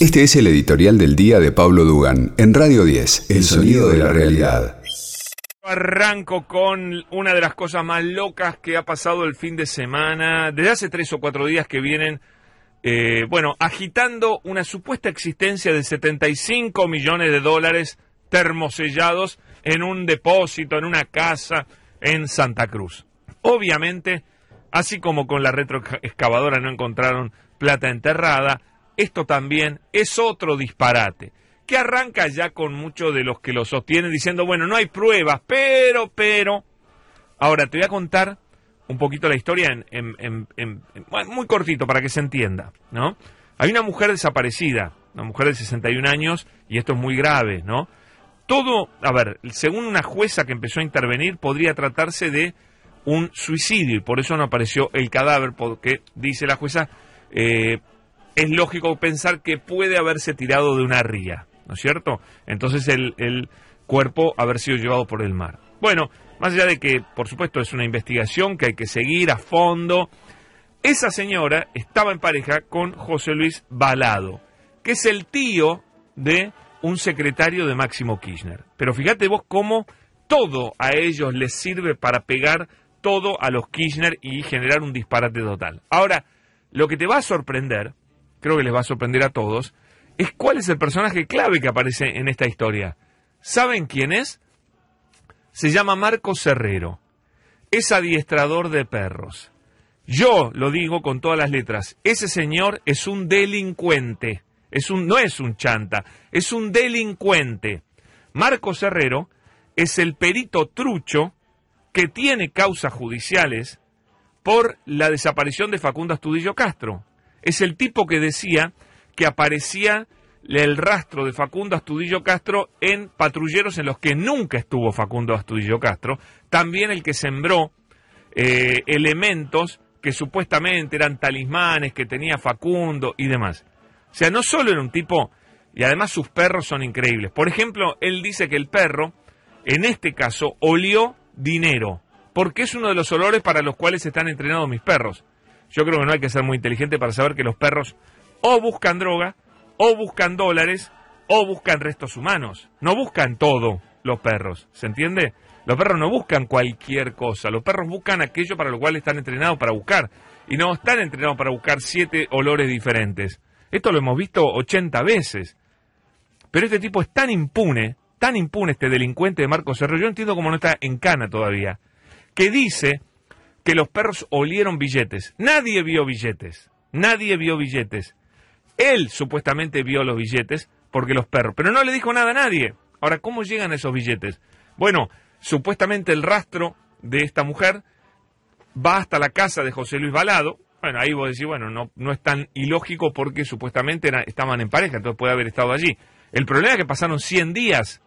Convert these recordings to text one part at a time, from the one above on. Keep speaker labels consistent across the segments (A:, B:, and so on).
A: Este es el editorial del día de Pablo Dugan en Radio 10, El sonido de la realidad.
B: Arranco con una de las cosas más locas que ha pasado el fin de semana, desde hace tres o cuatro días que vienen, eh, bueno, agitando una supuesta existencia de 75 millones de dólares termosellados en un depósito, en una casa en Santa Cruz. Obviamente, así como con la retroexcavadora no encontraron plata enterrada, esto también es otro disparate, que arranca ya con muchos de los que lo sostienen diciendo, bueno, no hay pruebas, pero, pero... Ahora, te voy a contar un poquito la historia en, muy cortito para que se entienda, ¿no? Hay una mujer desaparecida, una mujer de 61 años, y esto es muy grave, ¿no? Todo, a ver, según una jueza que empezó a intervenir, podría tratarse de un suicidio, y por eso no apareció el cadáver, porque, dice la jueza, eh, es lógico pensar que puede haberse tirado de una ría, ¿no es cierto? Entonces el, el cuerpo haber sido llevado por el mar. Bueno, más allá de que, por supuesto, es una investigación que hay que seguir a fondo, esa señora estaba en pareja con José Luis Balado, que es el tío de un secretario de Máximo Kirchner. Pero fíjate vos cómo todo a ellos les sirve para pegar todo a los Kirchner y generar un disparate total. Ahora, lo que te va a sorprender creo que les va a sorprender a todos, es cuál es el personaje clave que aparece en esta historia. ¿Saben quién es? Se llama Marco Herrero. Es adiestrador de perros. Yo lo digo con todas las letras. Ese señor es un delincuente. Es un, no es un chanta, es un delincuente. Marcos Herrero es el perito trucho que tiene causas judiciales por la desaparición de Facundo Astudillo Castro es el tipo que decía que aparecía el rastro de Facundo Astudillo Castro en patrulleros en los que nunca estuvo Facundo Astudillo Castro, también el que sembró eh, elementos que supuestamente eran talismanes que tenía Facundo y demás. O sea, no solo era un tipo, y además sus perros son increíbles. Por ejemplo, él dice que el perro, en este caso, olió dinero, porque es uno de los olores para los cuales están entrenados mis perros. Yo creo que no hay que ser muy inteligente para saber que los perros o buscan droga, o buscan dólares, o buscan restos humanos. No buscan todo los perros, ¿se entiende? Los perros no buscan cualquier cosa, los perros buscan aquello para lo cual están entrenados para buscar. Y no están entrenados para buscar siete olores diferentes. Esto lo hemos visto 80 veces. Pero este tipo es tan impune, tan impune este delincuente de Marcos Cerro, yo entiendo cómo no está en cana todavía, que dice que los perros olieron billetes. Nadie vio billetes. Nadie vio billetes. Él supuestamente vio los billetes porque los perros. Pero no le dijo nada a nadie. Ahora, ¿cómo llegan esos billetes? Bueno, supuestamente el rastro de esta mujer va hasta la casa de José Luis Balado. Bueno, ahí vos decís, bueno, no, no es tan ilógico porque supuestamente estaban en pareja, entonces puede haber estado allí. El problema es que pasaron 100 días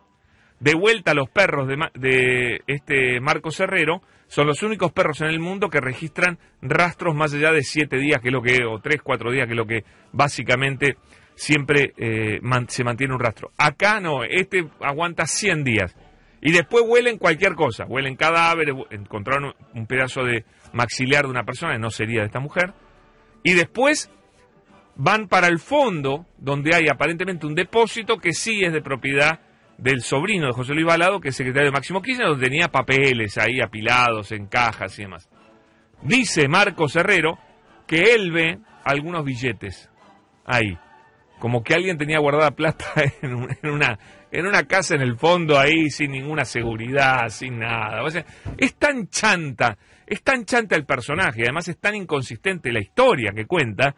B: de vuelta a los perros de, este Marcos Herrero son los únicos perros en el mundo que registran rastros más allá de siete días, que es lo que, o tres, cuatro días, que es lo que básicamente siempre eh, se mantiene un rastro. Acá no, este aguanta 100 días. Y después huelen cualquier cosa, huelen cadáveres, encontraron un pedazo de maxilar de una persona, que no sería de esta mujer, y después van para el fondo, donde hay aparentemente un depósito que sí es de propiedad del sobrino de José Luis Balado, que es secretario de Máximo Kirchner, donde tenía papeles ahí apilados en cajas y demás. Dice Marcos Herrero que él ve algunos billetes ahí, como que alguien tenía guardada plata en, una, en una casa en el fondo ahí, sin ninguna seguridad, sin nada. Es tan chanta, es tan chanta el personaje, además es tan inconsistente la historia que cuenta,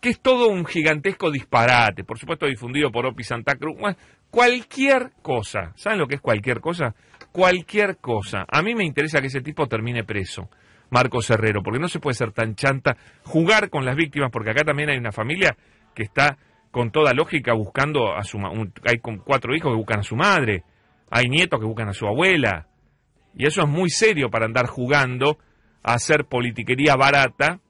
B: que es todo un gigantesco disparate, por supuesto difundido por Opi Santa Cruz, cualquier cosa. ¿Saben lo que es cualquier cosa? Cualquier cosa. A mí me interesa que ese tipo termine preso, Marcos Herrero, porque no se puede ser tan chanta, jugar con las víctimas, porque acá también hay una familia que está con toda lógica buscando a su hay cuatro hijos que buscan a su madre, hay nietos que buscan a su abuela, y eso es muy serio para andar jugando a hacer politiquería barata,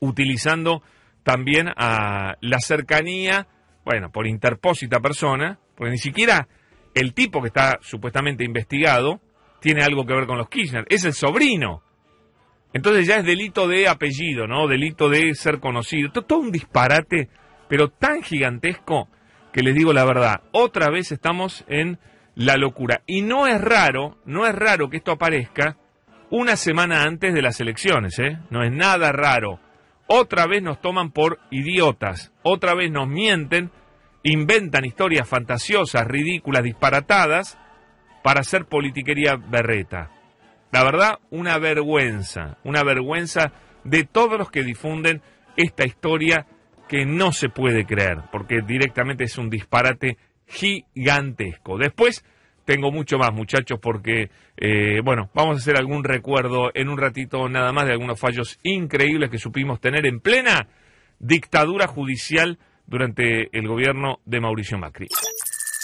B: utilizando también a la cercanía, bueno, por interpósita persona, porque ni siquiera el tipo que está supuestamente investigado tiene algo que ver con los Kirchner, es el sobrino. Entonces ya es delito de apellido, ¿no? Delito de ser conocido. Todo, un disparate, pero tan gigantesco que les digo la verdad, otra vez estamos en la locura. Y no es raro, no es raro que esto aparezca una semana antes de las elecciones, ¿eh? No es nada raro. Otra vez nos toman por idiotas, otra vez nos mienten, inventan historias fantasiosas, ridículas, disparatadas, para hacer politiquería berreta. La verdad, una vergüenza, una vergüenza de todos los que difunden esta historia que no se puede creer, porque directamente es un disparate gigantesco. Después tengo mucho más, muchachos, porque, eh, bueno, vamos a hacer algún recuerdo en un ratito nada más de algunos fallos increíbles que supimos tener en plena dictadura judicial durante el gobierno de Mauricio Macri.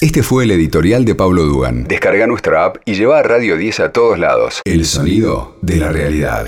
A: Este fue el editorial de Pablo Dugan. Descarga nuestra app y lleva a Radio 10 a todos lados. El sonido de la realidad.